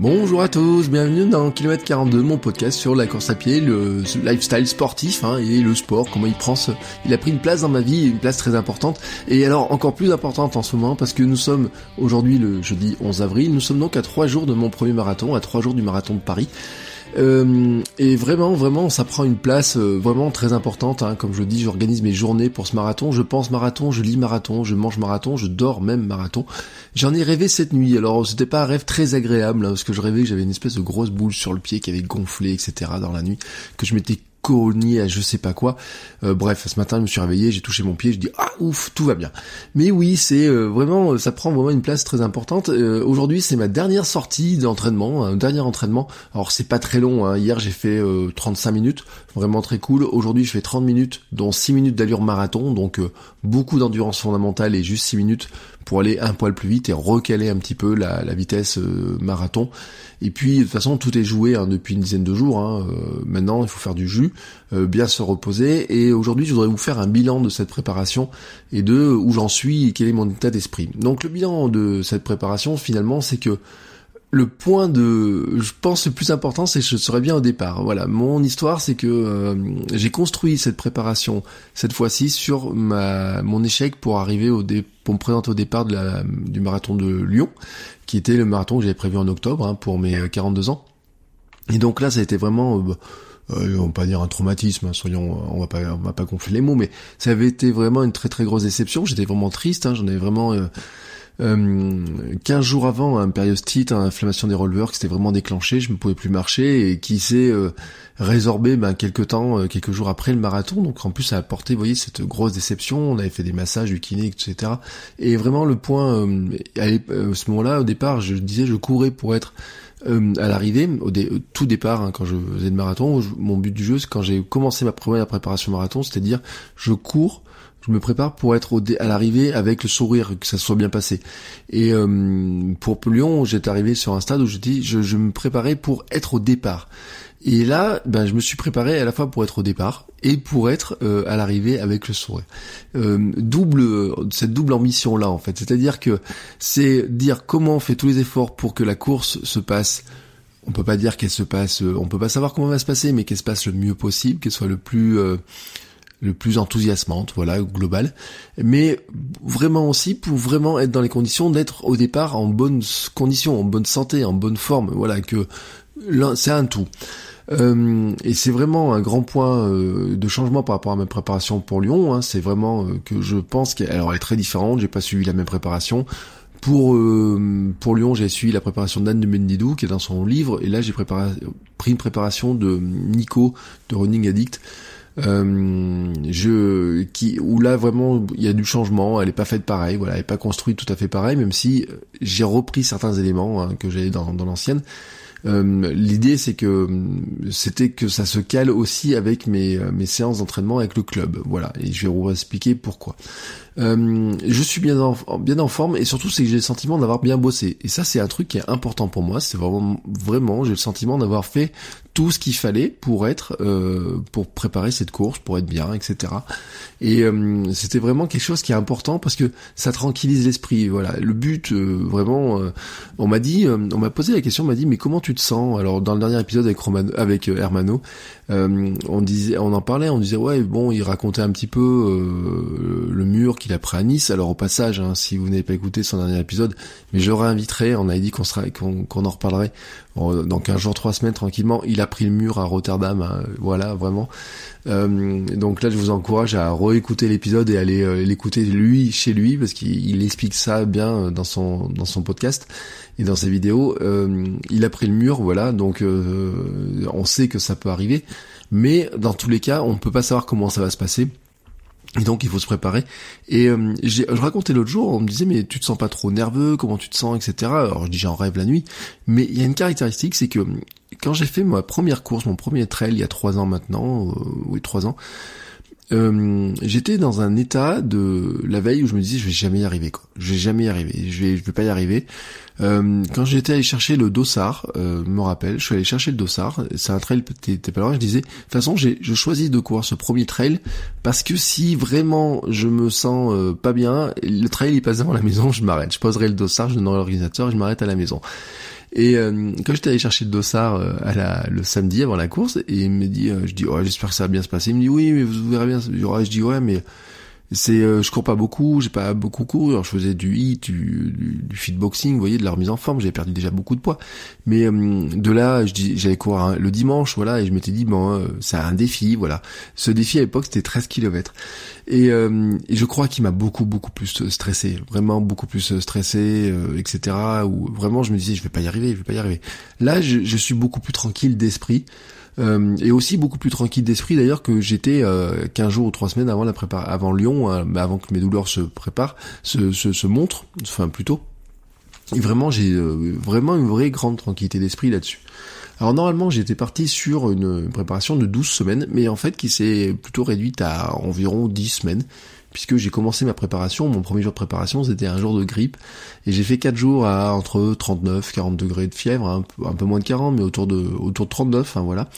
Bonjour à tous, bienvenue dans Kilomètre 42, mon podcast sur la course à pied, le lifestyle sportif hein, et le sport, comment il prend ce... Il a pris une place dans ma vie, une place très importante, et alors encore plus importante en ce moment, parce que nous sommes aujourd'hui le jeudi 11 avril, nous sommes donc à trois jours de mon premier marathon, à trois jours du marathon de Paris. Euh, et vraiment, vraiment, ça prend une place euh, vraiment très importante. Hein. Comme je le dis, j'organise mes journées pour ce marathon. Je pense marathon, je lis marathon, je mange marathon, je dors même marathon. J'en ai rêvé cette nuit. Alors, c'était pas un rêve très agréable, hein, parce que je rêvais que j'avais une espèce de grosse boule sur le pied qui avait gonflé, etc. dans la nuit, que je m'étais à je sais pas quoi. Euh, bref, ce matin, je me suis réveillé, j'ai touché mon pied, je dis ah ouf, tout va bien. Mais oui, c'est euh, vraiment, euh, ça prend vraiment une place très importante. Aujourd'hui, c'est ma dernière sortie d'entraînement, un dernier entraînement. Alors c'est pas très long. Hein. Hier, j'ai fait 35 minutes, vraiment très cool. Aujourd'hui, je fais 30 minutes, dont 6 minutes d'allure marathon, donc beaucoup d'endurance fondamentale et juste 6 minutes pour aller un poil plus vite et recaler un petit peu la, vitesse euh, marathon. Et puis de toute façon tout est joué hein, depuis une dizaine de jours. Hein. Euh, maintenant il faut faire du jus, euh, bien se reposer. Et aujourd'hui je voudrais vous faire un bilan de cette préparation et de où j'en suis et quel est mon état d'esprit. Donc le bilan de cette préparation finalement c'est que le point de, je pense le plus important, c'est que je serais bien au départ. Voilà, mon histoire, c'est que euh, j'ai construit cette préparation cette fois-ci sur ma mon échec pour arriver au dé, pour me présenter au départ de la, du marathon de Lyon, qui était le marathon que j'avais prévu en octobre hein, pour mes 42 ans. Et donc là, ça a été vraiment euh, euh, on va pas dire un traumatisme, hein, soyons, on va pas, on va pas gonfler les mots, mais ça avait été vraiment une très très grosse déception. J'étais vraiment triste, hein, j'en avais vraiment, euh, euh, 15 jours avant un périostite, une inflammation des releveurs qui s'était vraiment déclenchée, je ne pouvais plus marcher et qui s'est euh, résorbé ben, quelques temps, euh, quelques jours après le marathon. Donc en plus ça a apporté, vous voyez, cette grosse déception. On avait fait des massages, du kiné, etc. Et vraiment le point, euh, à, ce moment-là, au départ, je disais, je courais pour être à l'arrivée, au, tout départ, hein, quand je faisais le marathon, mon but du jeu, c'est quand j'ai commencé ma première préparation marathon, c'était de dire, je cours je me prépare pour être au à l'arrivée avec le sourire, que ça soit bien passé. Et euh, pour Lyon, j'étais arrivé sur un stade où je dis, je, je, me préparais pour être au départ. Et là, ben, je me suis préparé à la fois pour être au départ et pour être euh, à l'arrivée avec le sourire. Euh, double, cette double ambition là en fait, c'est-à-dire que c'est dire comment on fait tous les efforts pour que la course se passe on peut pas dire qu'elle se passe, on peut pas savoir comment elle va se passer, mais qu'elle se passe le mieux possible, qu'elle soit le plus le plus enthousiasmante, voilà, global. Mais vraiment aussi pour vraiment être dans les conditions d'être au départ en bonne condition, en bonne santé, en bonne forme, voilà, que c'est un tout. Euh, et c'est vraiment un grand point euh, de changement par rapport à ma préparation pour Lyon. Hein. c'est vraiment euh, que je pense qu'elle est très différente. J'ai pas suivi la même préparation. Pour pour Lyon, j'ai suivi la préparation d'Anne de Mendidou qui est dans son livre, et là j'ai pris une préparation de Nico de Running Addict euh, je qui où là vraiment il y a du changement elle est pas faite pareil voilà elle est pas construite tout à fait pareil même si euh, j'ai repris certains éléments hein, que j'avais dans, dans l'ancienne. Euh, l'idée c'est que c'était que ça se cale aussi avec mes, mes séances d'entraînement avec le club voilà et je vais vous expliquer pourquoi euh, je suis bien en, bien en forme et surtout c'est que j'ai le sentiment d'avoir bien bossé. Et ça c'est un truc qui est important pour moi. C'est vraiment vraiment j'ai le sentiment d'avoir fait tout ce qu'il fallait pour être euh, pour préparer cette course, pour être bien, etc. Et euh, c'était vraiment quelque chose qui est important parce que ça tranquillise l'esprit. Voilà, le but vraiment. on m'a dit, on m'a posé la question, on m'a dit mais comment tu te sens? Alors dans le dernier épisode avec Romano, avec Hermano, on disait, on en parlait, on disait ouais bon, il racontait un petit peu le mur qui il a pris à Nice. Alors au passage, hein, si vous n'avez pas écouté son dernier épisode, mais je réinviterai, on avait dit qu'on en reparlerait dans un jour, trois semaines tranquillement. Il a pris le mur à Rotterdam, hein, voilà, vraiment. Euh, donc là, je vous encourage à réécouter l'épisode et aller euh, l'écouter lui chez lui parce qu'il explique ça bien euh, dans son podcast et dans ses vidéos. il a pris le mur, voilà. Donc on sait que ça peut arriver, mais dans tous les cas, on ne peut pas savoir comment ça va se passer Et donc il faut se préparer. Et euh, je racontais l'autre jour, on me disait mais tu te sens pas trop nerveux, comment tu te sens, etc. Alors je dis j'en rêve la nuit. Mais il y a une caractéristique, c'est que quand j'ai fait ma première course, mon premier trail il y a trois ans maintenant, euh, oui trois ans, euh, j'étais dans un état de la veille où je me disais je vais jamais y arriver quoi. Je vais jamais y arriver. Je vais je vais pas y arriver. Euh, quand j'étais allé chercher le dossard, euh, me rappelle, je suis allé chercher le dossard. C'est un trail t'es pas loin. Je disais de toute façon j'ai je choisis de courir ce premier trail parce que si vraiment je me sens euh, pas bien, le trail il passe devant la maison, je m'arrête. Je poserai le dossard, je donnerai l'organisateur et je m'arrête à la maison. Et euh, quand j'étais allé chercher le dossard euh, à la, le samedi avant la course, et il me dit, euh, je dis, oh, j'espère que ça va bien se passer. Il me dit, oui, mais vous verrez bien. Je dis, ouais, mais c'est euh, je cours pas beaucoup, j'ai pas beaucoup couru, alors je faisais du hit, du, du, du fitboxing, vous voyez, de la remise en forme, j'avais perdu déjà beaucoup de poids. Mais euh, de là, je dis j'allais courir le dimanche, voilà, et je m'étais dit bon, euh, c'est un défi, voilà. Ce défi à l'époque c'était 13 km. Et, et je crois qu'il m'a beaucoup beaucoup plus stressé, vraiment beaucoup plus stressé, etc. Où vraiment je me disais je vais pas y arriver, je vais pas y arriver. Là, je, je suis beaucoup plus tranquille d'esprit. Euh, et aussi beaucoup plus tranquille d'esprit d'ailleurs que j'étais euh, 15 jours ou 3 semaines avant la préparation, avant Lyon, hein, avant que mes douleurs se préparent, se, se, se montrent, enfin plutôt. Et vraiment, j'ai euh, vraiment une vraie grande tranquillité d'esprit là-dessus. Alors normalement, j'étais parti sur une préparation de 12 semaines, mais en fait qui s'est plutôt réduite à environ 10 semaines puisque j'ai commencé ma préparation, mon premier jour de préparation c'était un jour de grippe, et j'ai fait 4 jours à entre 39, 40 degrés de fièvre, un peu, moins de 40, mais autour de autour de 39, enfin voilà,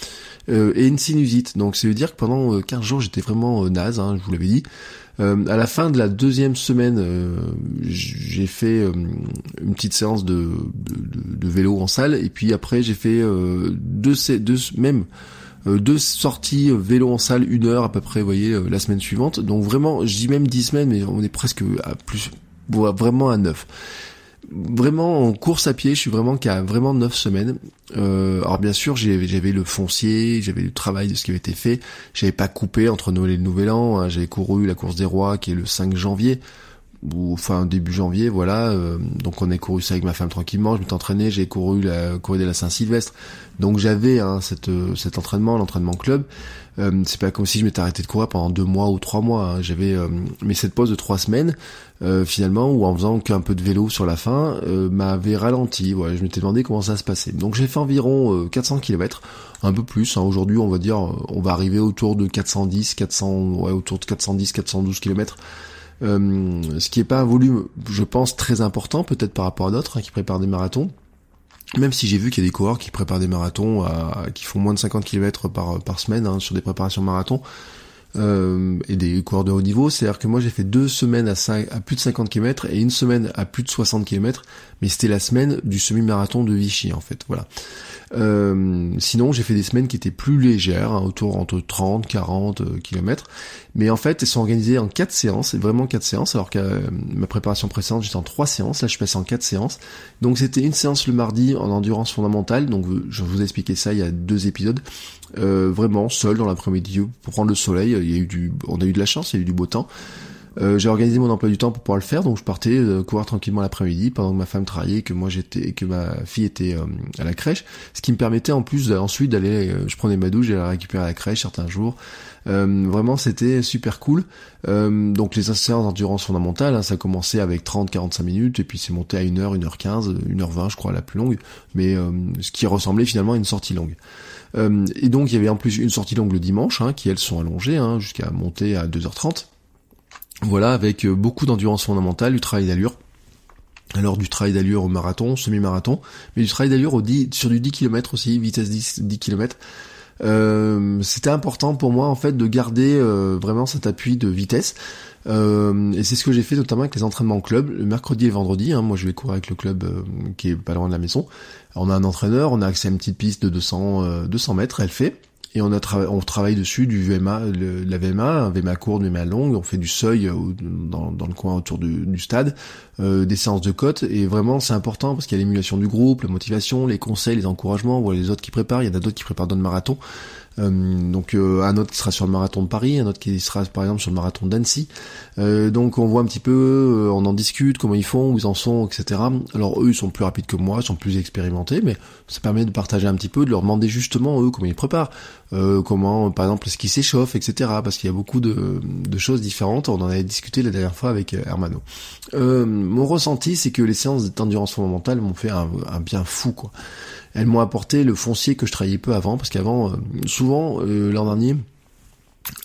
euh, et une sinusite. Donc ça veut dire que pendant 15 euh, jours j'étais vraiment euh, naze, hein, je vous l'avais dit. Euh, à la fin de la deuxième semaine, j'ai fait une petite séance de, vélo en salle, et puis après j'ai fait deux, deux même deux sorties euh, vélo en salle, une heure à peu près, vous voyez, euh, la semaine suivante. Donc vraiment, je dis même dix semaines, mais on est presque à plus, vraiment à neuf. Vraiment en course à pied, je suis vraiment qu'à vraiment neuf semaines. Euh, alors bien sûr, j'avais le foncier, j'avais le travail de ce qui avait été fait. J'avais pas coupé entre Noël et le Nouvel An. Hein. J'avais couru la course des rois qui est le 5 janvier ou enfin début janvier, voilà. Euh, donc on a couru ça avec ma femme tranquillement. Je m'étais entraîné, j'ai couru la corrida de la Saint-Sylvestre. Donc j'avais hein, cette, euh, cet entraînement, l'entraînement club. Euh, c'est pas comme si je m'étais arrêté de courir pendant deux mois ou trois mois. Hein. J'avais mais cette pause de trois semaines finalement, ou en faisant qu'un peu de vélo sur la fin, m'avait ralenti. Voilà, je m'étais demandé comment ça se passait. Donc j'ai fait environ 400 km, un peu plus. Hein. Aujourd'hui, on va dire, on va arriver autour de 410, 400, ouais, autour de 410, 412 km euh, ce qui est pas un volume, je pense, très important, peut-être par rapport à d'autres hein, qui préparent des marathons. Même si j'ai vu qu'il y a des coureurs qui préparent des marathons, qui font moins de 50 km par, semaine hein, sur des préparations marathons, euh, et des coureurs de haut niveau. C'est-à-dire que moi j'ai fait deux semaines à, 5, à plus de 50 km et une semaine à plus de 60 km, mais c'était la semaine du semi-marathon de Vichy en fait. Voilà. Euh, sinon, j'ai fait des semaines qui étaient plus légères, hein, autour entre 30, 40 euh, km. Mais en fait, elles sont organisées en quatre séances, vraiment quatre séances, alors que euh, ma préparation précédente, j'étais en trois séances. Là, je passé en quatre séances. Donc, c'était une séance le mardi en endurance fondamentale. Donc, je vous ai expliqué ça il y a deux épisodes. vraiment seul dans l'après-midi pour prendre le soleil. Il y a eu du, on a eu de la chance, il y a eu du beau temps. Euh, j'ai organisé mon emploi du temps pour pouvoir le faire, donc je partais euh, courir tranquillement l'après-midi pendant que ma femme travaillait, que moi j'étais, que ma fille était euh, à la crèche, ce qui me permettait en plus ensuite d'aller, je prenais ma douche, j'allais la récupérer à la crèche certains jours. vraiment, c'était super cool. donc les séances d'endurance fondamentale, hein, ça commençait avec 30-45 minutes et puis c'est monté à 1h, 1h15, 1h20 je crois la plus longue, mais ce qui ressemblait finalement à une sortie longue. et donc il y avait en plus une sortie longue le dimanche, hein, qui elles sont allongées hein, jusqu'à monter à 2h30. Voilà, avec euh, beaucoup d'endurance fondamentale, du travail d'allure. Alors du travail d'allure au marathon, semi-marathon, mais du travail d'allure au 10, sur du 10 km aussi, vitesse 10, 10 km. Euh, c'était important pour moi en fait de garder euh, vraiment cet appui de vitesse. Euh, et c'est ce que j'ai fait notamment avec les entraînements en club, le mercredi et vendredi. Hein, moi je vais courir avec le club euh, qui est pas loin de la maison. on a un entraîneur, on a accès à une petite piste de 200, 200 mètres, elle fait et on a on travaille dessus du VMA, le, la VMA, un VMA court, VMA longue, on fait du seuil euh, dans, dans le coin autour du, stade, euh, des séances de côte, et vraiment c'est important parce qu'il y a l'émulation du groupe, la motivation, les conseils, les encouragements, voilà les autres qui préparent, il y en a d'autres qui préparent d'autres marathons, donc un autre qui sera sur le marathon de Paris, un autre qui sera par exemple sur le marathon d'Annecy. donc on voit un petit peu, on en discute, comment ils font, où ils en sont, etc. Alors eux ils sont plus rapides que moi, ils sont plus expérimentés, mais ça permet de partager un petit peu, de leur demander justement eux comment ils préparent, comment par exemple ce qui s'échauffe, etc. Parce qu'il y a beaucoup de, de, choses différentes. On en avait discuté la dernière fois avec Hermano. mon ressenti c'est que les séances d'endurance fondamentale m'ont fait un, un bien fou quoi elles m'ont apporté le foncier que je travaillais peu avant, parce qu'avant, euh, souvent, euh, l'an dernier,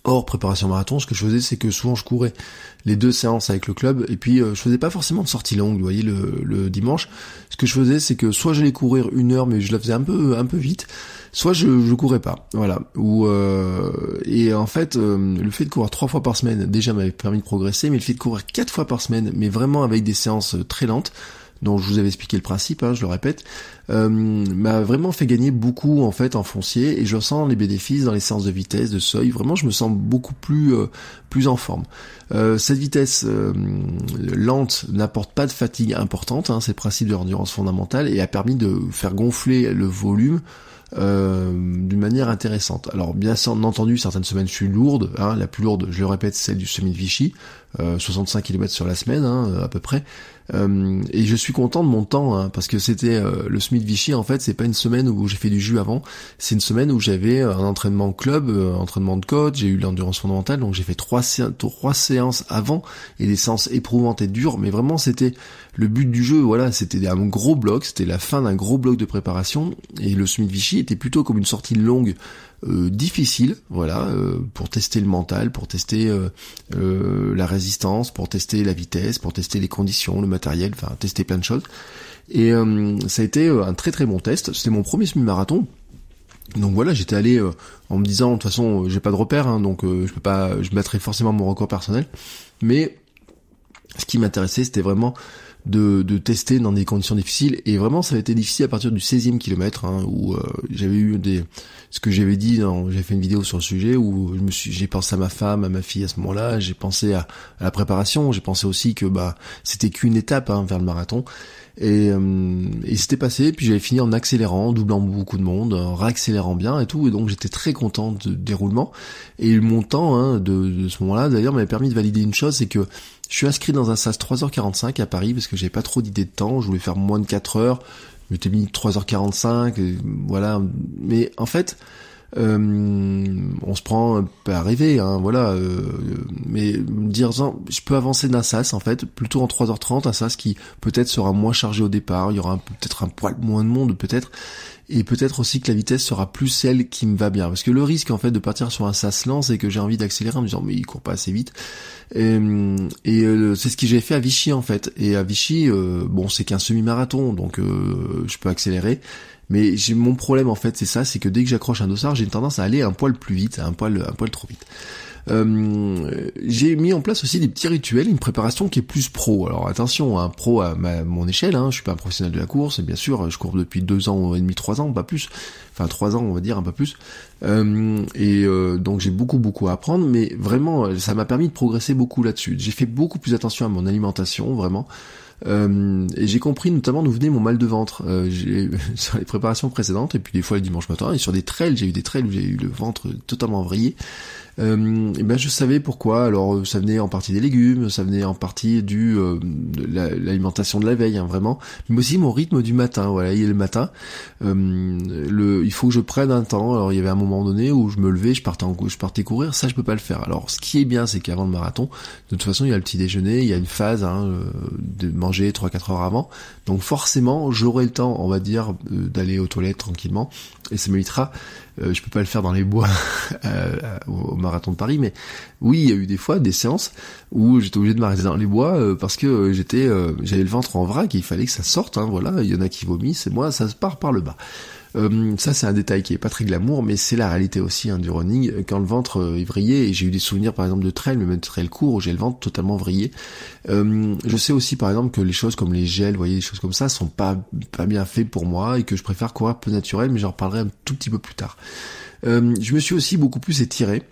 hors préparation marathon, ce que je faisais, c'est que souvent je courais les deux séances avec le club, et puis euh, je faisais pas forcément de sortie longue, vous voyez, le, dimanche. Ce que je faisais, c'est que soit j'allais courir une heure, mais je la faisais un peu, un peu vite, soit je, je courais pas, voilà. Ou et en fait, le fait de courir trois fois par semaine, déjà m'avait permis de progresser, mais le fait de courir quatre fois par semaine, mais vraiment avec des séances très lentes, dont je vous avais expliqué le principe, hein, je le répète, euh, m'a vraiment fait gagner beaucoup en fait en foncier et je sens les bénéfices dans les séances de vitesse, de seuil. Vraiment, je me sens beaucoup plus euh, plus en forme. Euh, cette vitesse lente n'apporte pas de fatigue importante, hein, c'est le principe de l'endurance fondamentale et a permis de faire gonfler le volume d'une manière intéressante. Alors bien entendu, certaines semaines je suis lourde, hein, la plus lourde, je le répète, celle du semi de Vichy, 65 km sur la semaine hein, à peu près. Euh, et je suis content de mon temps hein, parce que c'était euh, le Smith Vichy en fait c'est pas une semaine où j'ai fait du jus avant. C'est une semaine où j'avais un entraînement club un entraînement de coach j'ai eu l'endurance fondamentale donc j'ai fait trois, trois séances avant et des séances éprouvantes et dures. Mais vraiment c'était le but du jeu voilà c'était un gros bloc c'était la fin d'un gros bloc de préparation. Et le Smith Vichy était plutôt comme une sortie longue euh, difficile, voilà, euh, pour tester le mental, pour tester euh, la résistance, pour tester la vitesse, pour tester les conditions, le matériel, enfin tester plein de choses. Et ça a été un très très bon test. C'était mon premier semi-marathon. Donc voilà, j'étais allé en me disant de toute façon j'ai pas de repère, hein, donc je peux pas, je mettrai forcément mon record personnel. Mais ce qui m'intéressait, c'était vraiment de, tester dans des conditions difficiles. Et vraiment ça a été difficile à partir du 16e kilomètre hein, où euh, j'avais eu des ce que j'avais dit j'ai fait une vidéo sur le sujet où je me suis j'ai pensé à ma femme à ma fille à ce moment-là j'ai pensé à, la préparation j'ai pensé aussi que bah c'était qu'une étape hein, vers le marathon et, euh, et c'était passé puis j'avais fini en accélérant doublant beaucoup de monde en réaccélérant bien et tout et donc j'étais très content du déroulement et mon temps hein, de, de ce moment-là d'ailleurs m'avait permis de valider une chose c'est que je suis inscrit dans un SAS 3h45 à Paris parce que j'avais pas trop d'idées de temps, je voulais faire moins de 4 heures, je mis 3h45, voilà. Mais en fait, on se prend un peu à rêver, hein, voilà. Euh, mais dire, je peux avancer d'un sas en fait, plutôt en 3h30, un sas qui peut-être sera moins chargé au départ, il y aura peut-être un poil moins de monde peut-être, et peut-être aussi que la vitesse sera plus celle qui me va bien. Parce que le risque en fait de partir sur un sas lent, c'est que j'ai envie d'accélérer en me disant mais il court pas assez vite. Et, euh, c'est ce que j'ai fait à Vichy en fait. Et à Vichy, euh, bon c'est qu'un semi-marathon, donc euh, je peux accélérer. Mais mon problème en fait, c'est ça, c'est que dès que j'accroche un dossard, j'ai une tendance à aller un poil plus vite, un poil, un poil trop vite. Euh, j'ai mis en place aussi des petits rituels, une préparation qui est plus pro. Alors attention, un pro à mon échelle, hein, je suis pas un professionnel de la course, et bien sûr, je cours depuis deux ans et demi, trois ans, pas plus, enfin trois ans, on va dire un peu plus. Euh, et euh, donc j'ai beaucoup beaucoup à apprendre, mais vraiment, ça m'a permis de progresser beaucoup là-dessus. J'ai fait beaucoup plus attention à mon alimentation, vraiment. Euh, et j'ai compris notamment d'où venait mon mal de ventre euh, sur les préparations précédentes et puis des fois le dimanche matin et sur des trails j'ai eu des trails où j'ai eu le ventre totalement vrillé euh, et ben je savais pourquoi. Alors euh, ça venait en partie des légumes, ça venait en partie du euh, de l'alimentation de la veille, hein, vraiment, mais aussi mon rythme du matin. Voilà, il a le matin, euh, le, il faut que je prenne un temps. Alors il y avait un moment donné où je me levais, je partais en, je partais courir, ça je peux pas le faire. Alors ce qui est bien, c'est qu'avant le marathon, de toute façon il y a le petit déjeuner, il y a une phase hein, de manger 3-4 heures avant, donc forcément j'aurai le temps, on va dire, d'aller aux toilettes tranquillement, et ça m'évitera euh, je peux pas le faire dans les bois euh, au marathon de Paris, mais oui, il y a eu des fois des séances où j'étais obligé de m'arrêter dans les bois euh, parce que j'étais, j'avais le ventre en vrac et il fallait que ça sorte. Hein, voilà, il y en a qui vomissent et moi ça se part par le bas. Euh, ça c'est un détail qui est pas très glamour, mais c'est la réalité aussi hein, du running. Quand le ventre euh, est vrillé, et j'ai eu des souvenirs par exemple de trail, même de trail court où j'ai le ventre totalement vrillé. Euh, je sais aussi par exemple que les choses comme les gels, vous voyez, des choses comme ça, sont pas pas bien faits pour moi et que je préfère courir peu naturel, mais j'en reparlerai un tout petit peu plus tard. je me suis aussi beaucoup plus étiré.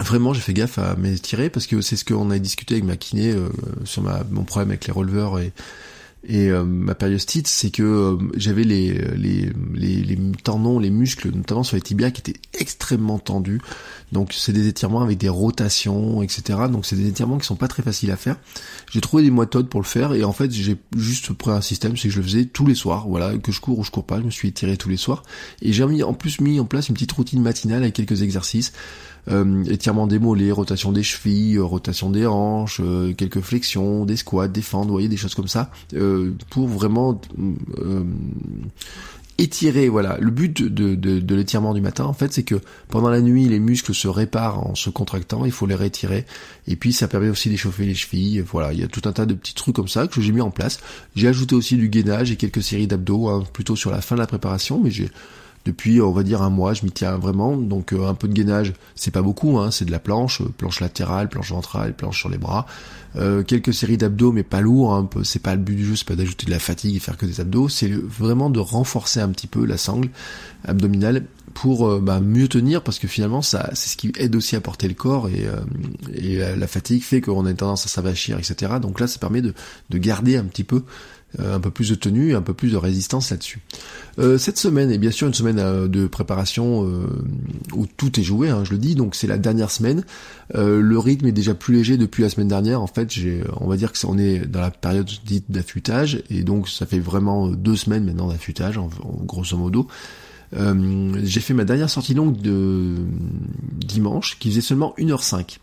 Vraiment, j'ai fait gaffe à m'étirer parce que c'est ce qu'on a discuté avec ma kiné sur ma, mon problème avec les releveurs et Et euh, ma périostite, c'est que euh, j'avais les, les, tendons, les muscles, notamment sur les tibias, qui étaient extrêmement tendus. Donc c'est des étirements avec des rotations, etc. Donc c'est des étirements qui sont pas très faciles à faire. J'ai trouvé des méthodes pour le faire et en fait j'ai juste pris un système, c'est que je le faisais tous les soirs. Voilà, que je cours ou je cours pas, je me suis étiré tous les soirs. Et j'ai en plus mis en place une petite routine matinale avec quelques exercices euh, étirement des mollets, rotation des chevilles, euh, rotation des hanches, euh, quelques flexions, des squats, des fentes, vous voyez, des choses comme ça, euh, pour vraiment étirer, voilà. Le but de, de, de l'étirement du matin, en fait, c'est que pendant la nuit, les muscles se réparent en se contractant, il faut les rétirer. Et puis, ça permet aussi d'échauffer les chevilles. Voilà, il y a tout un tas de petits trucs comme ça que j'ai mis en place. J'ai ajouté aussi du gainage et quelques séries d'abdos, hein, plutôt sur la fin de la préparation, mais j'ai depuis on va dire un mois, je m'y tiens vraiment. Donc euh, un peu de gainage, c'est pas beaucoup, hein, c'est de la planche, euh, planche latérale, planche ventrale, planche sur les bras. Euh, quelques séries d'abdos, mais pas lourd. Hein, c'est pas le but du jeu, c'est pas d'ajouter de la fatigue et faire que des abdos. C'est vraiment de renforcer un petit peu la sangle abdominale pour bah, mieux tenir, parce que finalement ça, c'est ce qui aide aussi à porter le corps et, et la fatigue fait qu'on a une tendance à s'avachir, etc. Donc là, ça permet de, de garder un petit peu euh, un peu plus de tenue, un peu plus de résistance là-dessus. Euh, cette semaine est bien sûr une semaine euh, de préparation où tout est joué, hein, je le dis, donc c'est la dernière semaine. le rythme est déjà plus léger depuis la semaine dernière. En fait, on va dire que on est dans la période dite d'affûtage, et donc ça fait vraiment deux semaines maintenant d'affûtage, grosso modo. j'ai fait ma dernière sortie longue de dimanche, qui faisait seulement 1h05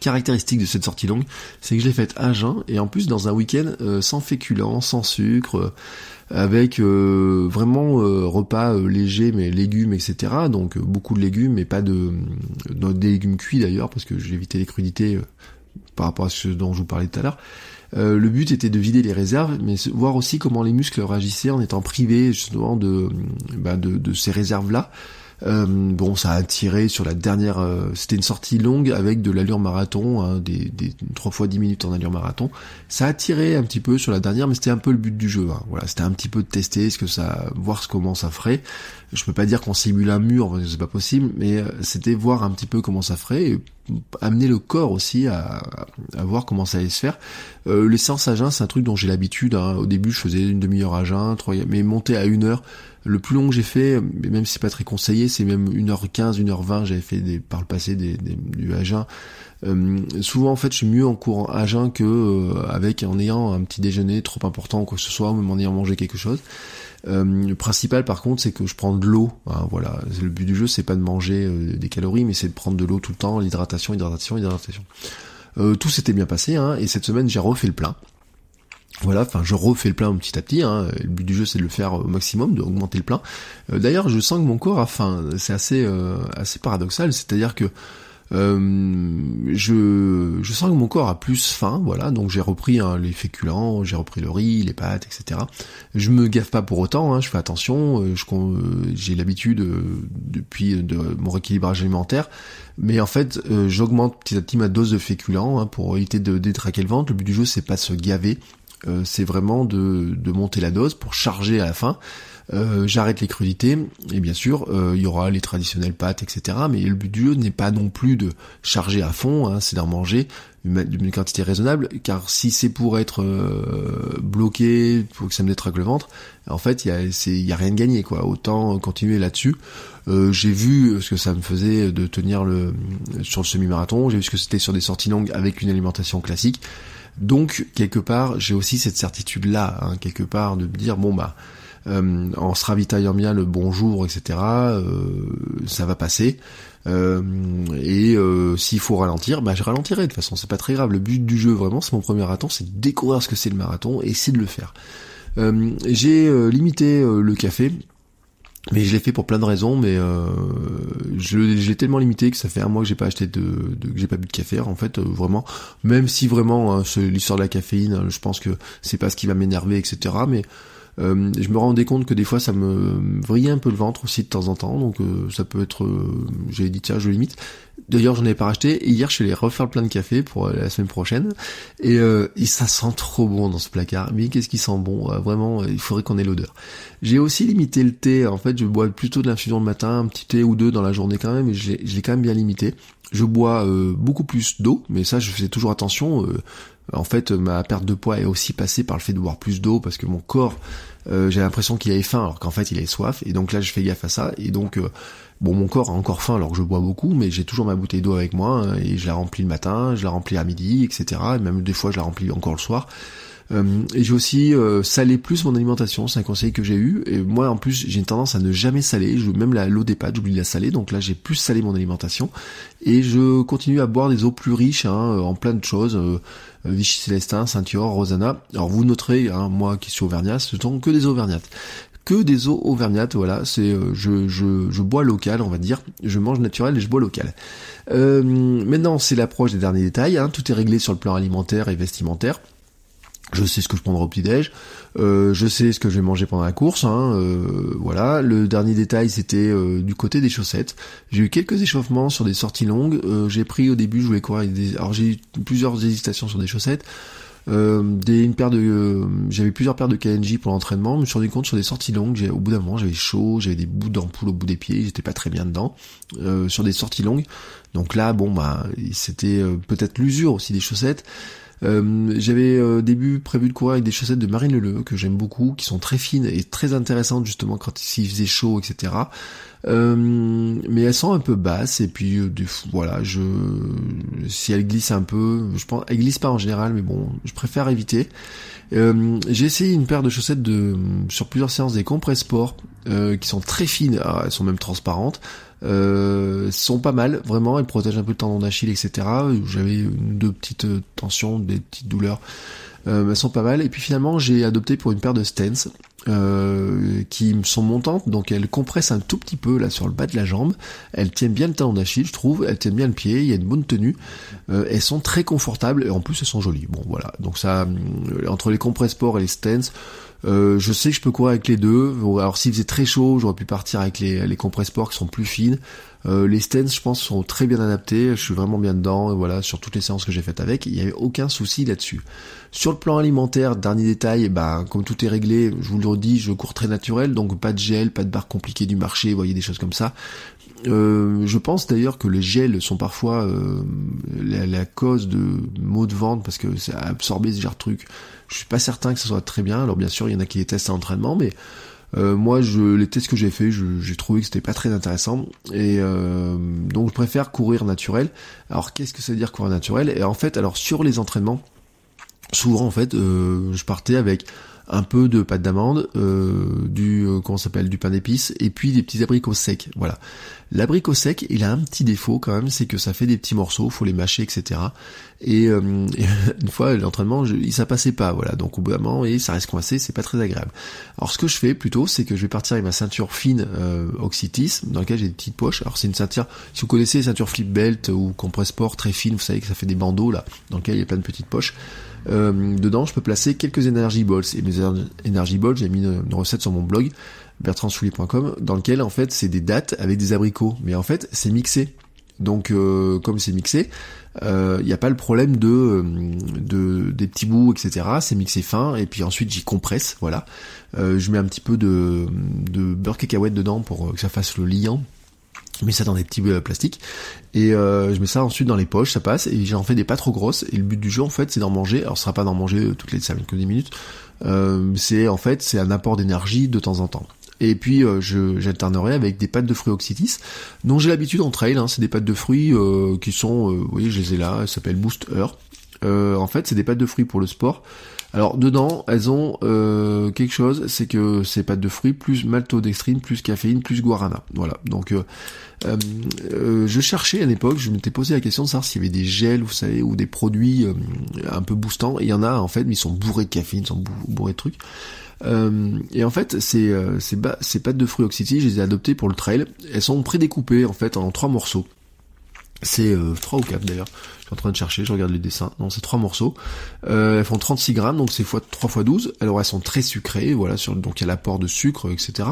caractéristique de cette sortie longue, c'est que je l'ai faite à jeun et en plus dans un week-end euh, sans féculents, sans sucre, euh, avec euh, vraiment repas légers mais légumes etc. Donc beaucoup de légumes mais pas de, des légumes cuits d'ailleurs parce que j'ai évité les crudités par rapport à ce dont je vous parlais tout à l'heure. le but était de vider les réserves, mais voir aussi comment les muscles réagissaient en étant privés justement de, bah, de, de ces réserves-là. Euh, bon, ça a tiré sur la dernière. Euh, c'était une sortie longue avec de l'allure marathon, hein, des, des 3 fois 10 minutes en allure marathon. Ça a tiré un petit peu sur la dernière, mais c'était un peu le but du jeu. Hein. Voilà, c'était un petit peu de tester ce que ça, voir comment ça ferait. Je peux pas dire qu'on simule un mur, c'est pas possible, mais euh, c'était voir un petit peu comment ça ferait. Et amener le corps aussi à, à, voir comment ça allait se faire. Euh, les séances à jeun, c'est un truc dont j'ai l'habitude. Hein. Au début, je faisais une demi-heure à jeun, trois, mais monter à une heure, le plus long que j'ai fait, même si c'est pas très conseillé, c'est même 1h15, 1h20, j'avais fait des, par le passé des, du agin. Euh, souvent en fait je suis mieux en courant à jeun que euh, avec en ayant un petit déjeuner trop important ou quoi que ce soit, ou même en ayant mangé quelque chose. Euh, le principal par contre c'est que je prends de l'eau. Hein, voilà, le but du jeu c'est pas de manger des calories, mais c'est de prendre de l'eau tout le temps, l'hydratation, hydratation, hydratation. tout s'était bien passé, hein, et cette semaine j'ai refait le plein. Voilà, enfin je refais le plein petit à petit. Hein. Le but du jeu c'est de le faire au maximum, d'augmenter le plein. Euh, d'ailleurs, je sens que mon corps, enfin, c'est assez euh, assez paradoxal, c'est-à-dire que euh, je, je sens que mon corps a plus faim, voilà, donc j'ai repris hein, les féculents, j'ai repris le riz, les pâtes, etc. Je me gaffe pas pour autant, hein, je fais attention, j'ai l'habitude depuis de mon rééquilibrage alimentaire, mais en fait j'augmente petit à petit ma dose de féculents hein, pour éviter de détraquer le ventre. Le but du jeu c'est pas de se gaver, euh, c'est vraiment de, monter la dose pour charger à la fin. Euh, j'arrête les crudités et bien sûr euh, il y aura les traditionnelles pâtes etc mais le but du jeu n'est pas non plus de charger à fond hein, c'est d'en manger une, quantité raisonnable car si c'est pour être bloqué pour que ça me détraque le ventre en fait il y a, rien de gagné quoi. Autant continuer là-dessus. J'ai vu ce que ça me faisait de tenir sur le semi-marathon j'ai vu ce que c'était sur des sorties longues avec une alimentation classique donc quelque part, j'ai aussi cette certitude là, hein, quelque part, de me dire bon bah euh, en se ravitaillant bien le bonjour, etc. Euh, ça va passer. Euh, et s'il faut ralentir, bah je ralentirai. De toute façon, c'est pas très grave. Le but du jeu, vraiment, c'est mon premier marathon, c'est de découvrir ce que c'est le marathon et essayer de le faire. j'ai limité le café mais je l'ai fait pour plein de raisons, mais euh, je l'ai tellement limité que ça fait un mois que j'ai pas acheté de, que j'ai pas bu de café. En fait, euh, vraiment, même si vraiment hein, l'histoire de la caféine, hein, je pense que c'est pas ce qui va m'énerver, etc. Mais euh, je me rendais compte que des fois ça me vrillait un peu le ventre aussi de temps en temps, donc euh, ça peut être, euh, j'ai dit tiens je limite. D'ailleurs j'en ai pas racheté et hier je suis allé refaire le plein de café pour la semaine prochaine et, et, ça sent trop bon dans ce placard. Mais qu'est-ce qui sent bon Vraiment, il faudrait qu'on ait l'odeur. J'ai aussi limité le thé. En fait, je bois plutôt de l'infusion le matin, un petit thé ou deux dans la journée quand même, et je l'ai quand même bien limité. Je bois beaucoup plus d'eau, mais ça je faisais toujours attention En fait, ma perte de poids est aussi passée par le fait de boire plus d'eau parce que mon corps, j'ai l'impression qu'il avait faim alors qu'en fait il avait soif. Et donc là, je fais gaffe à ça. Et donc Bon, mon corps a encore faim alors que je bois beaucoup, mais j'ai toujours ma bouteille d'eau avec moi hein, et je la remplis le matin, je la remplis à midi, etc. Et même des fois, je la remplis encore le soir. Euh, et j'ai aussi euh, salé plus mon alimentation, c'est un conseil que j'ai eu. Et moi, en plus, j'ai une tendance à ne jamais saler. Je, même l'eau des pâtes, j'oublie de la saler. Donc là, j'ai plus salé mon alimentation. Et je continue à boire des eaux plus riches hein, en plein de choses. Euh, Vichy Célestin, Ceinture, Rosana. Alors vous noterez, hein, moi qui suis auvergnat, ce sont que des auvergnates que des eaux auvergnates, voilà, c'est euh, je, je, je, bois local, on va dire, je mange naturel et je bois local. Euh, maintenant, c'est l'approche des derniers détails, hein. tout est réglé sur le plan alimentaire et vestimentaire. Je sais ce que je prendrai au petit-déj, euh, je sais ce que je vais manger pendant la course, hein, voilà. Le dernier détail, c'était du côté des chaussettes. J'ai eu quelques échauffements sur des sorties longues. j'ai pris au début, je voulais courir avec des... Alors j'ai eu plusieurs hésitations sur des chaussettes. Euh, des, une paire de, euh, j'avais plusieurs paires de KNJ pour l'entraînement. Je me suis rendu compte sur des sorties longues, au bout d'un moment, j'avais chaud, j'avais des bouts d'ampoule au bout des pieds, j'étais pas très bien dedans. Euh, sur des sorties longues, donc là, bon bah, c'était peut-être l'usure aussi des chaussettes. J'avais au début prévu de courir avec des chaussettes de Marine Leleu que j'aime beaucoup, qui sont très fines et très intéressantes justement quand il faisait chaud, etc. Euh, mais elles sont un peu basses et puis euh, voilà, je si elles glissent un peu, je pense elles glissent pas en général, mais bon, je préfère éviter. Euh, j'ai essayé une paire de chaussettes de sur plusieurs séances des Compress Sport qui sont très fines, ah, elles sont même transparentes. Euh, sont pas mal, vraiment, elles protègent un peu le tendon d'Achille, etc. J'avais deux petites tensions, des petites douleurs euh, elles sont pas mal. Et puis finalement, j'ai adopté pour une paire de stents euh, qui sont montantes, donc elles compressent un tout petit peu là sur le bas de la jambe. Elles tiennent bien le talon d'Achille, je trouve. Elles tiennent bien le pied. Il y a une bonne tenue. Euh, elles sont très confortables et en plus elles sont jolies. Bon voilà. Donc ça, euh, entre les compress sport et les stents. Euh, je sais que je peux courir avec les deux. Alors s'il faisait très chaud, j'aurais pu partir avec les, les qui sont plus fines. Euh, les stents, je pense, sont très bien adaptés. Je suis vraiment bien dedans. voilà, sur toutes les séances que j'ai faites avec, il n'y avait aucun souci là-dessus. Sur le plan alimentaire, dernier détail, bah, comme tout est réglé, je vous le redis, je cours très naturel, donc pas de gel, pas de barres compliquées du marché, vous voyez des choses comme ça. Euh, je pense d'ailleurs que les gels sont parfois la, cause de maux de ventre parce que ça a absorbé ce genre de truc. Je suis pas certain que ce soit très bien. Alors bien sûr, il y en a qui les testent à l'entraînement, mais euh, moi, je, les tests que j'ai fait, j'ai trouvé que c'était pas très intéressant. Et euh, donc, je préfère courir naturel. Alors, qu'est-ce que ça veut dire courir naturel? Et en fait, alors sur les entraînements, souvent en fait, euh, je partais avec un peu de pâte d'amande, euh, du euh, comment s'appelle, du pain d'épices, et puis des petits abricots secs. Voilà. L'abricot sec, il a un petit défaut quand même, c'est que ça fait des petits morceaux, faut les mâcher, etc. Et, euh, une fois l'entraînement, il ça passait pas, voilà. Donc au bout d'un moment, et ça reste coincé, c'est pas très agréable. Alors ce que je fais plutôt, c'est que je vais partir avec ma ceinture fine euh, Oxytis, dans laquelle j'ai des petites poches. Alors c'est une ceinture, si vous connaissez les ceintures flip belt ou compress sport très fines, vous savez que ça fait des bandeaux là, dans lesquels il y a plein de petites poches. Euh, dedans, je peux placer quelques energy balls. Et mes energy balls, j'ai mis une, recette sur mon blog bertrandsoulier.com dans lequel en fait c'est des dates avec des abricots. Mais en fait, c'est mixé. Donc euh, comme c'est mixé, il euh, n'y a pas le problème de, de des petits bouts, etc. C'est mixé fin et puis ensuite j'y compresse, voilà. je mets un petit peu de, de beurre cacahuète dedans pour que ça fasse le liant je mets ça dans des petits euh, plastiques et euh, je mets ça ensuite dans les poches, ça passe et j'en fais des pas trop grosses et le but du jeu en fait c'est d'en manger, alors ce sera pas d'en manger euh, toutes les 5 minutes, euh, c'est en fait c'est un apport d'énergie de temps en temps. Et puis je j'alternerai avec des pâtes de fruits oxytis dont j'ai l'habitude en trail, hein, c'est des pâtes de fruits qui sont, voyez je les ai là, elles s'appellent Booster. en fait c'est des pâtes de fruits pour le sport alors dedans, elles ont euh, quelque chose, c'est que c'est pâtes de fruits, plus maltodextrine, plus caféine, plus guarana. Voilà. Donc euh, euh, je cherchais à l'époque, je m'étais posé la question de savoir s'il y avait des gels, vous savez, ou des produits un peu boostants. Et il y en a en fait, mais ils sont bourrés de caféine, ils sont bourrés de trucs. et en fait, ces, ces, pâtes de fruits oxydés, je les ai adoptées pour le trail. Elles sont prédécoupées en fait en trois morceaux. C'est trois ou quatre d'ailleurs en train de chercher, je regarde les dessins. Non, c'est trois morceaux. Euh, elles font 36 grammes, donc c'est fois 3 fois 12. Alors elles sont très sucrées, voilà, sur, donc il y a l'apport de sucre, etc.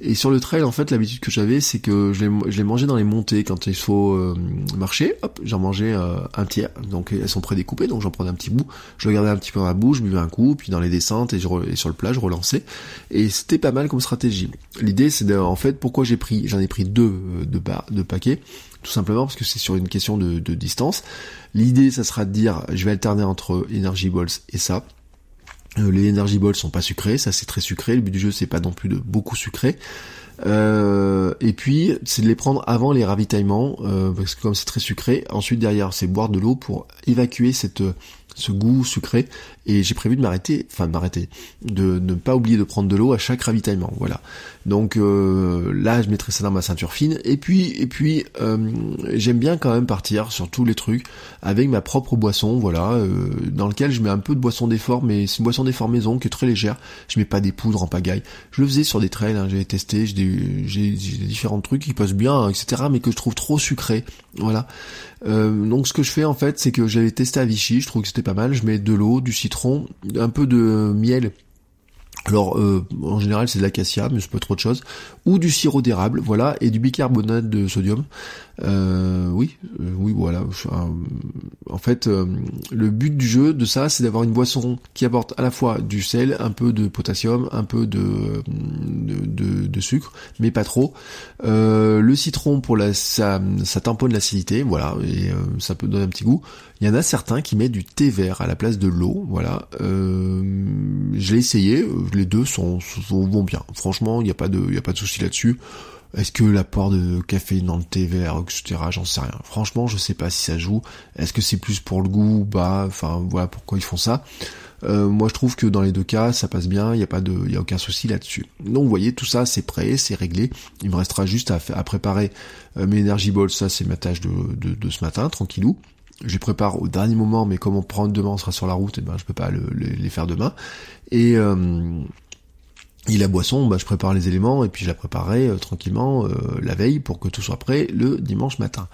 Et sur le trail, en fait, l'habitude que j'avais, c'est que je les, je les mangeais dans les montées quand il faut euh, marcher. Hop, j'en mangeais euh, un tiers. Donc elles sont prédécoupées, donc j'en prenais un petit bout. Je le gardais un petit peu dans la bouche, je buvais un coup, puis dans les descentes et, je, et sur le plat, je relançais. Et c'était pas mal comme stratégie. L'idée, c'est en fait pourquoi j'ai pris, j'en ai pris deux de, de paquets tout simplement parce que c'est sur une question de, distance. L'idée, ça sera de dire, je vais alterner entre Energy Balls et ça. Euh, les Energy Balls sont pas sucrés, ça c'est très sucré. Le but du jeu, c'est pas non plus de beaucoup sucré. Euh, et puis, c'est de les prendre avant les ravitaillements, euh, parce que comme c'est très sucré, ensuite derrière, c'est boire de l'eau pour évacuer cette ce goût sucré et j'ai prévu de m'arrêter, enfin de m'arrêter, de ne pas oublier de prendre de l'eau à chaque ravitaillement, voilà. Donc euh, là, je mettrai ça dans ma ceinture fine et puis et puis euh, j'aime bien quand même partir sur tous les trucs avec ma propre boisson, voilà, euh, dans lequel je mets un peu de boisson d'effort, mais c'est une boisson d'effort maison qui est très légère. Je mets pas des poudres en pagaille. Je le faisais sur des trails, hein, j'ai testé, j'ai des, j'ai différents trucs qui passent bien, etc., mais que je trouve trop sucré, voilà. donc ce que je fais en fait, c'est que j'avais testé à Vichy, je trouve que c'était pas mal. Je mets de l'eau, du citron, un peu de miel alors euh, en général c'est de l'acacia, mais c'est pas trop de choses, ou du sirop d'érable, voilà, et du bicarbonate de sodium. Euh, oui, euh, oui, voilà. en fait, le but du jeu de ça, c'est d'avoir une boisson qui apporte à la fois du sel, un peu de potassium, un peu de de, de, sucre, mais pas trop. le citron pour la ça, ça tamponne l'acidité, voilà, et ça peut donner un petit goût. Il y en a certains qui mettent du thé vert à la place de l'eau, voilà. je l'ai essayé, les deux sont, vont bien. Franchement, il n'y a pas de il y a pas de souci là-dessus. Est-ce que l'apport de caféine dans le thé vert, etc. J'en sais rien. Franchement, je sais pas si ça joue. Est-ce que c'est plus pour le goût pas? Enfin, voilà pourquoi ils font ça. Euh, moi, je trouve que dans les deux cas, ça passe bien. Il n'y a pas de, il a aucun souci là-dessus. Donc, vous voyez, tout ça, c'est prêt, c'est réglé. Il me restera juste à, à préparer euh, mes energy balls. Ça, c'est ma tâche de, de, ce matin, tranquillou. Je les prépare au dernier moment, mais comme on prend demain, on sera sur la route, et eh ben je peux pas les faire demain. Et euh, et la boisson, bah, je prépare les éléments et puis je la préparerai euh, tranquillement euh, la veille pour que tout soit prêt le dimanche matin.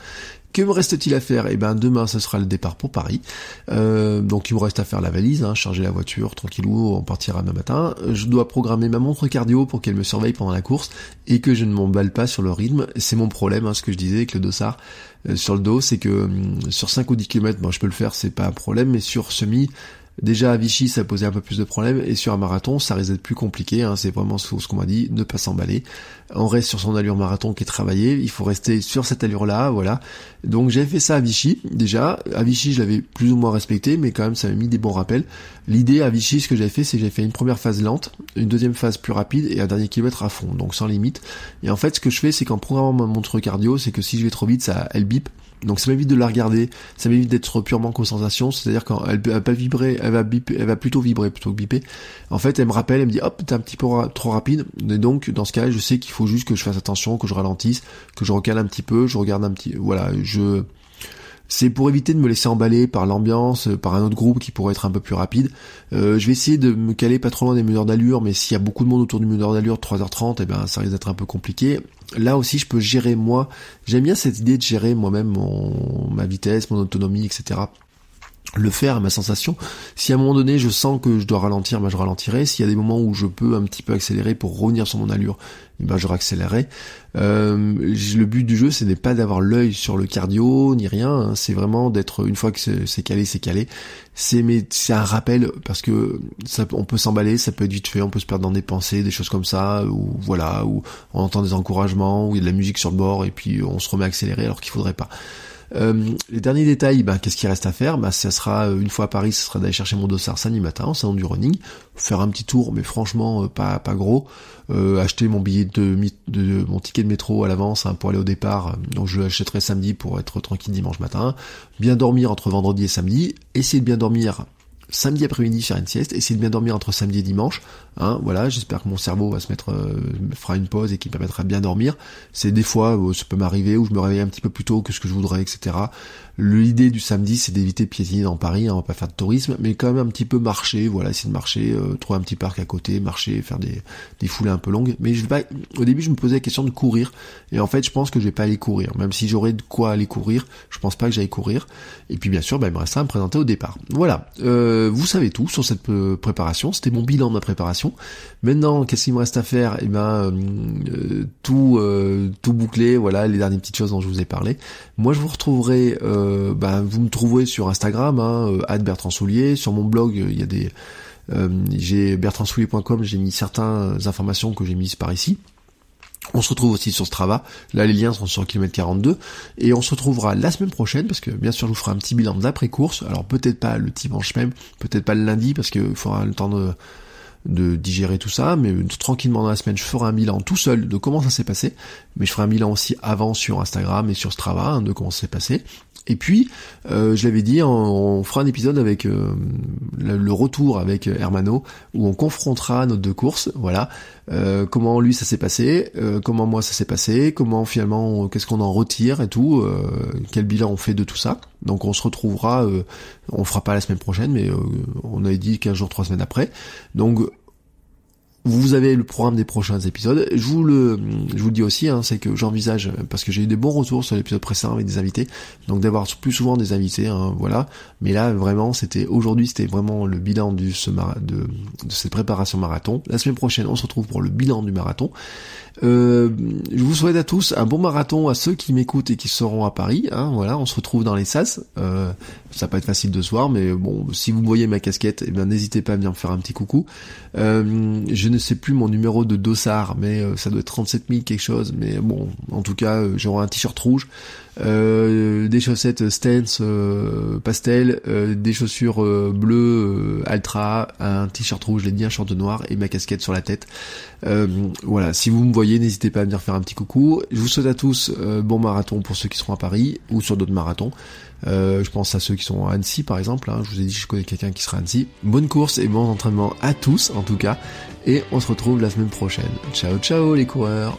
Que me reste-t-il à faire? Eh ben demain ce sera le départ pour Paris. Euh, donc il me reste à faire la valise, hein, charger la voiture tranquillou, on partira demain matin. Je dois programmer ma montre cardio pour qu'elle me surveille pendant la course et que je ne m'emballe pas sur le rythme. C'est mon problème, hein, ce que je disais avec le dossard sur le dos, c'est que hum, sur 5 ou 10 km, bon, je peux le faire, c'est pas un problème, mais sur semi, Déjà à Vichy, ça posait un peu plus de problèmes, et sur un marathon, ça risque d'être plus compliqué. Hein, c'est vraiment ce, qu'on m'a dit, ne pas s'emballer. On reste sur son allure marathon qui est travaillée. Il faut rester sur cette allure-là, voilà. Donc j'ai fait ça à Vichy. Déjà, à Vichy, je l'avais plus ou moins respecté, mais quand même, ça m'a mis des bons rappels. L'idée à Vichy, ce que j'avais fait, c'est que j'ai fait une première phase lente, une deuxième phase plus rapide et un dernier kilomètre à fond, donc sans limite. Et en fait, ce que je fais, c'est qu'en programmant ma montre cardio, c'est que si je vais trop vite, ça, elle bip donc ça m'évite de la regarder, ça m'évite d'être purement sensation c'est-à-dire quand elle, va pas vibrer, elle va elle va plutôt vibrer plutôt que biper. En fait, elle me rappelle, elle me dit hop, t'es un petit peu trop rapide. Et donc dans ce cas, je sais qu'il faut juste que je fasse attention, que je ralentisse, que je recale un petit peu, je regarde un petit, voilà, je c'est pour éviter de me laisser emballer par l'ambiance, par un autre groupe qui pourrait être un peu plus rapide. Euh, je vais essayer de me caler pas trop loin des meneurs d'allure, mais s'il y a beaucoup de monde autour du meneur d'allure 3h30, eh ben ça risque d'être un peu compliqué. Là aussi, je peux gérer moi. J'aime bien cette idée de gérer moi-même ma vitesse, mon autonomie, etc le faire à ma sensation. Si à un moment donné je sens que je dois ralentir, ben je ralentirai. S'il y a des moments où je peux un petit peu accélérer pour revenir sur mon allure, ben je raccélérerai. Euh, le but du jeu, ce n'est pas d'avoir l'œil sur le cardio ni rien. Hein. c'est vraiment d'être une fois que c'est calé, c'est calé. C'est mais c'est un rappel parce que on peut s'emballer, ça peut être vite fait, on peut se perdre dans des pensées, des choses comme ça, ou voilà, ou on entend des encouragements, ou il y a de la musique sur le bord et puis on se remet à accélérer alors qu'il faudrait pas. Euh, les derniers détails, bah, qu'est-ce qu'il reste à faire? Bah, Ça sera, euh, une fois à Paris, ce sera d'aller chercher mon dossard samedi matin au salon du running, faire un petit tour, mais franchement euh, pas, pas gros, acheter mon billet de, de, mon ticket de métro à l'avance hein, pour aller au départ, donc je l'achèterai samedi pour être tranquille dimanche matin, bien dormir entre vendredi et samedi, essayer de bien dormir samedi après-midi faire une sieste, essayer de bien dormir entre samedi et dimanche. Hein, voilà, j'espère que mon cerveau va se mettre, euh, fera une pause et qui me permettra de bien dormir. C'est des fois, euh, ça peut m'arriver où je me réveille un petit peu plus tôt que ce que je voudrais, etc. L'idée du samedi, c'est d'éviter de piétiner dans Paris, hein, on va pas faire de tourisme, mais quand même un petit peu marcher, voilà, essayer de marcher, euh, trouver un petit parc à côté, marcher, faire des, des foulées un peu longues. Mais je vais pas, au début, je me posais la question de courir, et en fait, je pense que je vais pas aller courir, même si j'aurais de quoi aller courir, je pense pas que j'aille courir. Et puis bien sûr, bah, il me restera à me présenter au départ. Voilà, euh, vous savez tout sur cette euh, préparation, c'était mon bilan de ma préparation. Maintenant, qu'est-ce qu'il me reste à faire? Eh ben, tout, tout boucler, voilà, les dernières petites choses dont je vous ai parlé. Moi, je vous retrouverai euh, bah, vous me trouverez sur Instagram, hein, euh, Bertrand Soulier. Sur mon blog, il y a des, euh, j'ai bertrandsoulier.com, j'ai mis certaines informations que j'ai mises par ici. On se retrouve aussi sur Strava. Là, les liens sont sur km 42. Et on se retrouvera la semaine prochaine, parce que bien sûr, je vous ferai un petit bilan d'après-course. Alors peut-être pas le dimanche même, peut-être pas le lundi, parce qu'il faudra le temps de, de digérer tout ça, mais tranquillement dans la semaine, je ferai un bilan tout seul de comment ça s'est passé, mais je ferai un bilan aussi avant sur Instagram et sur Strava hein, de comment ça s'est passé. Et puis, euh, je l'avais dit, on, fera un épisode avec euh, le, retour avec Hermano, où on confrontera nos deux courses, voilà, euh, comment lui ça s'est passé, comment moi ça s'est passé, comment finalement, qu'est-ce qu'on en retire et tout, quel bilan on fait de tout ça. Donc on se retrouvera, on fera pas la semaine prochaine, mais on avait dit 15 jours, 3 semaines après. Donc vous avez le programme des prochains épisodes. Je vous le, je vous dis aussi, hein, c'est que j'envisage, parce que j'ai eu des bons retours sur l'épisode précédent avec des invités, donc d'avoir plus souvent des invités, hein, voilà. Mais là, vraiment, c'était aujourd'hui, c'était vraiment le bilan de, cette préparation marathon. La semaine prochaine, on se retrouve pour le bilan du marathon. Euh, je vous souhaite à tous un bon marathon à ceux qui m'écoutent et qui seront à Paris. Hein, voilà, on se retrouve dans les SAS. Euh, ça va pas être facile de se voir, mais bon, si vous voyez ma casquette, eh n'hésitez pas à venir me faire un petit coucou. Euh, je ne sais plus mon numéro de dossard, mais ça doit être 37 000 quelque chose. Mais bon, en tout cas, j'aurai un t-shirt rouge. Des chaussettes Stance euh, euh, des chaussures bleues Altra, un t-shirt rouge, les dit un short noir et ma casquette sur la tête. voilà, si vous me voyez, n'hésitez pas à venir faire un petit coucou. Je vous souhaite à tous bon marathon pour ceux qui seront à Paris ou sur d'autres marathons. je pense à ceux qui sont à Annecy par exemple. Hein. Je vous ai dit je connais quelqu'un qui sera à Annecy. Bonne course et bon entraînement à tous en tout cas. Et on se retrouve la semaine prochaine. Ciao ciao les coureurs